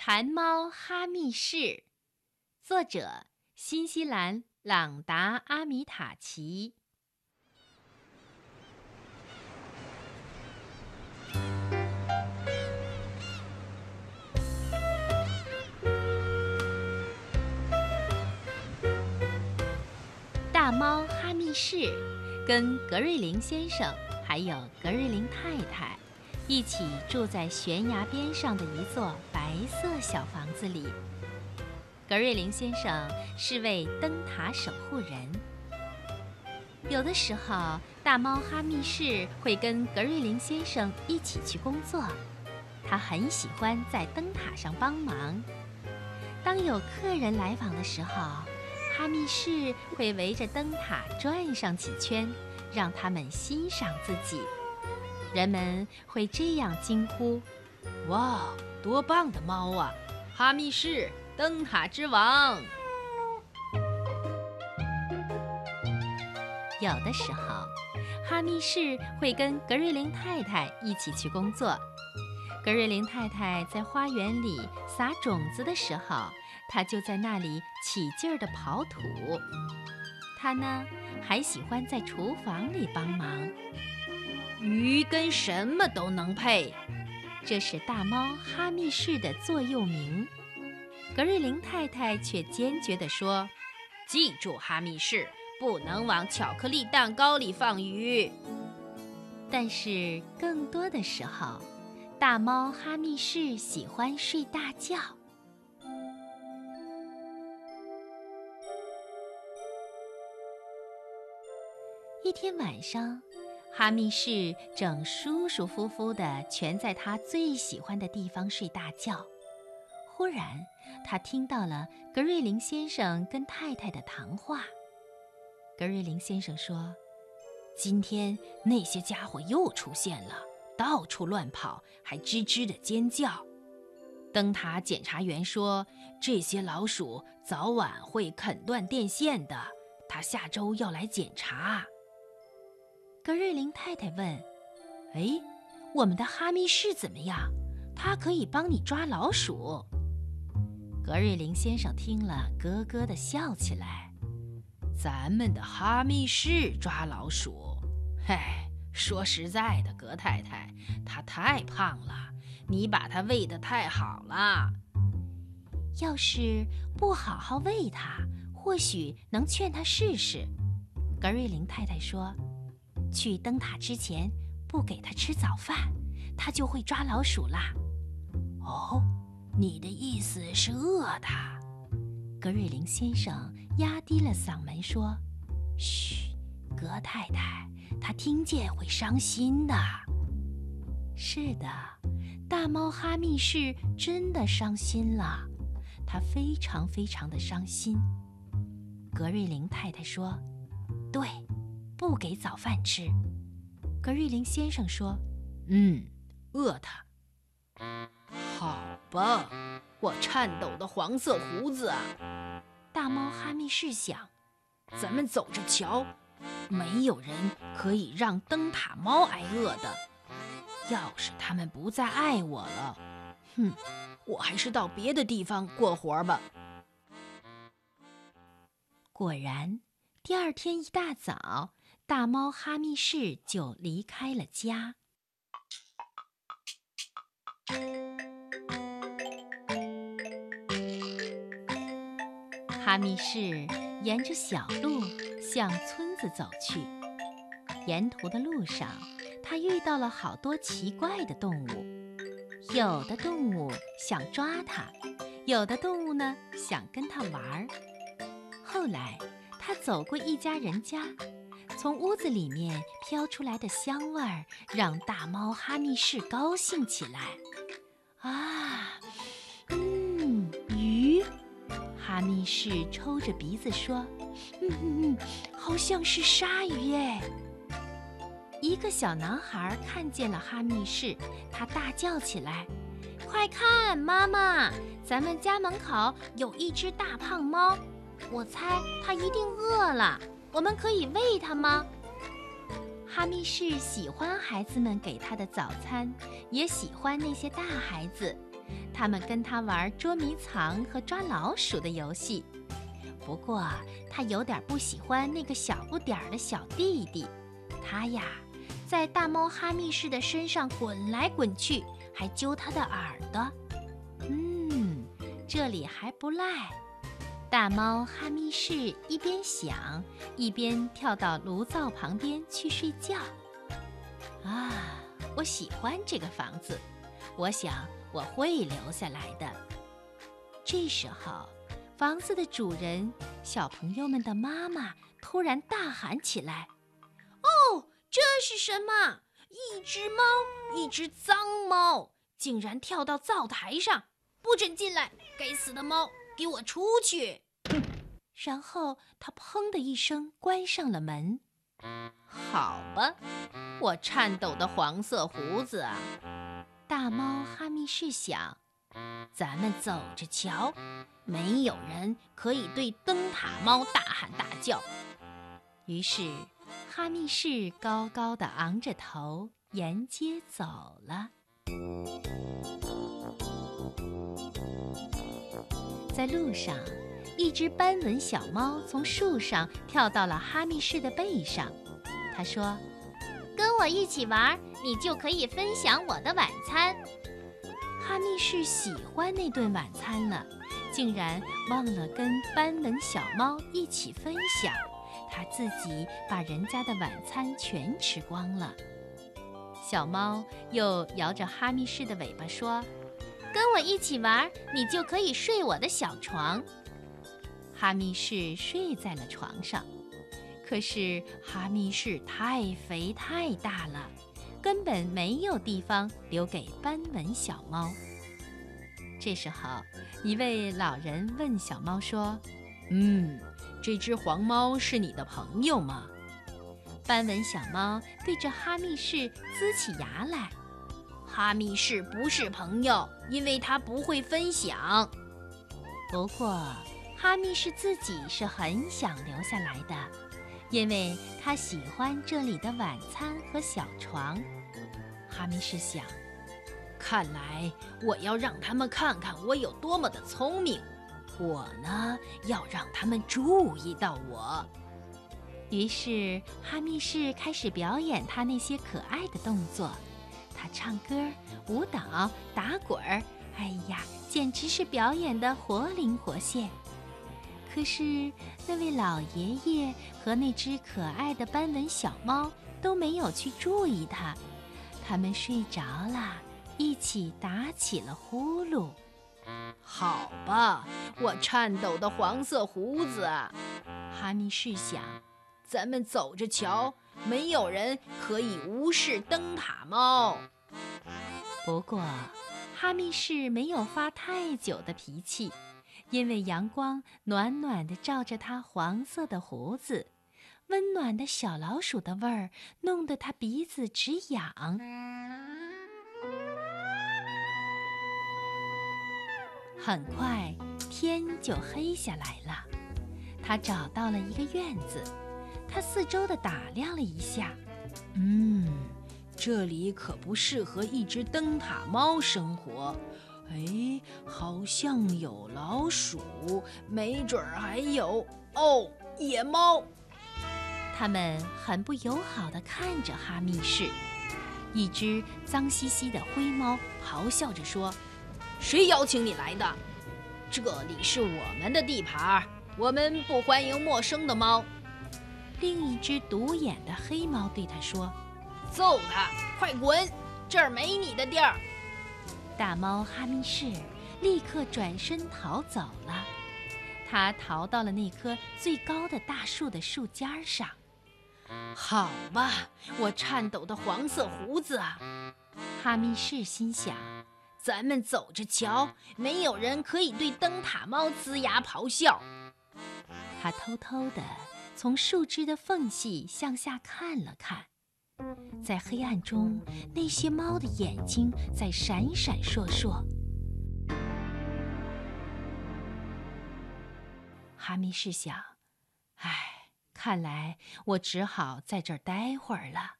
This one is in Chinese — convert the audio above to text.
馋猫哈密士，作者新西兰朗达阿米塔奇。大猫哈密士跟格瑞林先生还有格瑞林太太一起住在悬崖边上的一座白色小房子里。格瑞林先生是位灯塔守护人。有的时候，大猫哈密士会跟格瑞林先生一起去工作，他很喜欢在灯塔上帮忙。当有客人来访的时候，哈密士会围着灯塔转上几圈，让他们欣赏自己。人们会这样惊呼：“哇，多棒的猫啊！哈密士，灯塔之王！”有的时候，哈密士会跟格瑞林太太一起去工作。格瑞林太太在花园里撒种子的时候。他就在那里起劲儿地刨土。他呢，还喜欢在厨房里帮忙。鱼跟什么都能配，这是大猫哈密士的座右铭。格瑞林太太却坚决地说：“记住，哈密士不能往巧克力蛋糕里放鱼。”但是更多的时候，大猫哈密士喜欢睡大觉。一天晚上，哈密士正舒舒服服地蜷在他最喜欢的地方睡大觉。忽然，他听到了格瑞林先生跟太太的谈话。格瑞林先生说：“今天那些家伙又出现了，到处乱跑，还吱吱地尖叫。”灯塔检查员说：“这些老鼠早晚会啃断电线的，他下周要来检查。”格瑞林太太问：“哎，我们的哈密士怎么样？他可以帮你抓老鼠。”格瑞林先生听了，咯咯地笑起来：“咱们的哈密士抓老鼠？嘿，说实在的，格太太，他太胖了，你把他喂得太好了。要是不好好喂他，或许能劝他试试。”格瑞林太太说。去灯塔之前不给他吃早饭，他就会抓老鼠啦。哦，你的意思是饿他？格瑞林先生压低了嗓门说：“嘘，格太太，他听见会伤心的。”是的，大猫哈密士真的伤心了，他非常非常的伤心。格瑞林太太说：“对。”不给早饭吃，格瑞林先生说：“嗯，饿他。”好吧，我颤抖的黄色胡子！大猫哈密士想：“咱们走着瞧，没有人可以让灯塔猫挨饿的。要是他们不再爱我了，哼，我还是到别的地方过活吧。”果然，第二天一大早。大猫哈密士就离开了家。哈密士沿着小路向村子走去。沿途的路上，他遇到了好多奇怪的动物。有的动物想抓他，有的动物呢想跟他玩儿。后来，他走过一家人家。从屋子里面飘出来的香味儿，让大猫哈密士高兴起来。啊，嗯，鱼！哈密士抽着鼻子说：“嗯嗯嗯，好像是鲨鱼哎。”一个小男孩看见了哈密士，他大叫起来：“快看，妈妈，咱们家门口有一只大胖猫，我猜它一定饿了。”我们可以喂它吗？哈密士喜欢孩子们给他的早餐，也喜欢那些大孩子，他们跟他玩捉迷藏和抓老鼠的游戏。不过他有点不喜欢那个小不点儿的小弟弟，他呀，在大猫哈密士的身上滚来滚去，还揪他的耳朵。嗯，这里还不赖。大猫哈密士一边想，一边跳到炉灶旁边去睡觉。啊，我喜欢这个房子，我想我会留下来的。这时候，房子的主人、小朋友们的妈妈突然大喊起来：“哦，这是什么？一只猫，一只脏猫，竟然跳到灶台上！不准进来！该死的猫！”给我出去！然后他砰的一声关上了门。好吧，我颤抖的黄色胡子啊！大猫哈密士想，咱们走着瞧，没有人可以对灯塔猫大喊大叫。于是，哈密士高高的昂着头沿街走了。在路上，一只斑纹小猫从树上跳到了哈密士的背上。他说：“跟我一起玩，你就可以分享我的晚餐。”哈密士喜欢那顿晚餐了，竟然忘了跟斑纹小猫一起分享，他自己把人家的晚餐全吃光了。小猫又摇着哈密士的尾巴说。跟我一起玩，你就可以睡我的小床。哈密士睡在了床上，可是哈密士太肥太大了，根本没有地方留给斑纹小猫。这时候，一位老人问小猫说：“嗯，这只黄猫是你的朋友吗？”斑纹小猫对着哈密士呲起牙来。哈密士不是朋友，因为他不会分享。不过，哈密士自己是很想留下来的，因为他喜欢这里的晚餐和小床。哈密士想，看来我要让他们看看我有多么的聪明。我呢，要让他们注意到我。于是，哈密士开始表演他那些可爱的动作。他唱歌、舞蹈、打滚儿，哎呀，简直是表演的活灵活现。可是那位老爷爷和那只可爱的斑纹小猫都没有去注意他，他们睡着了，一起打起了呼噜。好吧，我颤抖的黄色胡子，哈密士想，咱们走着瞧。没有人可以无视灯塔猫。不过，哈密士没有发太久的脾气，因为阳光暖暖的照着他黄色的胡子，温暖的小老鼠的味儿弄得他鼻子直痒。很快，天就黑下来了。他找到了一个院子。他四周的打量了一下，嗯，这里可不适合一只灯塔猫生活。哎，好像有老鼠，没准儿还有哦，野猫。他们很不友好地看着哈密市。一只脏兮兮的灰猫咆哮着说：“谁邀请你来的？这里是我们的地盘，我们不欢迎陌生的猫。”另一只独眼的黑猫对他说：“揍他，快滚！这儿没你的地儿。”大猫哈密士立刻转身逃走了。他逃到了那棵最高的大树的树尖上。好吧，我颤抖的黄色胡子啊！哈密士心想：“咱们走着瞧，没有人可以对灯塔猫龇牙咆哮。”他偷偷的。从树枝的缝隙向下看了看，在黑暗中，那些猫的眼睛在闪闪烁烁。哈密士想：“唉，看来我只好在这儿待会儿了。”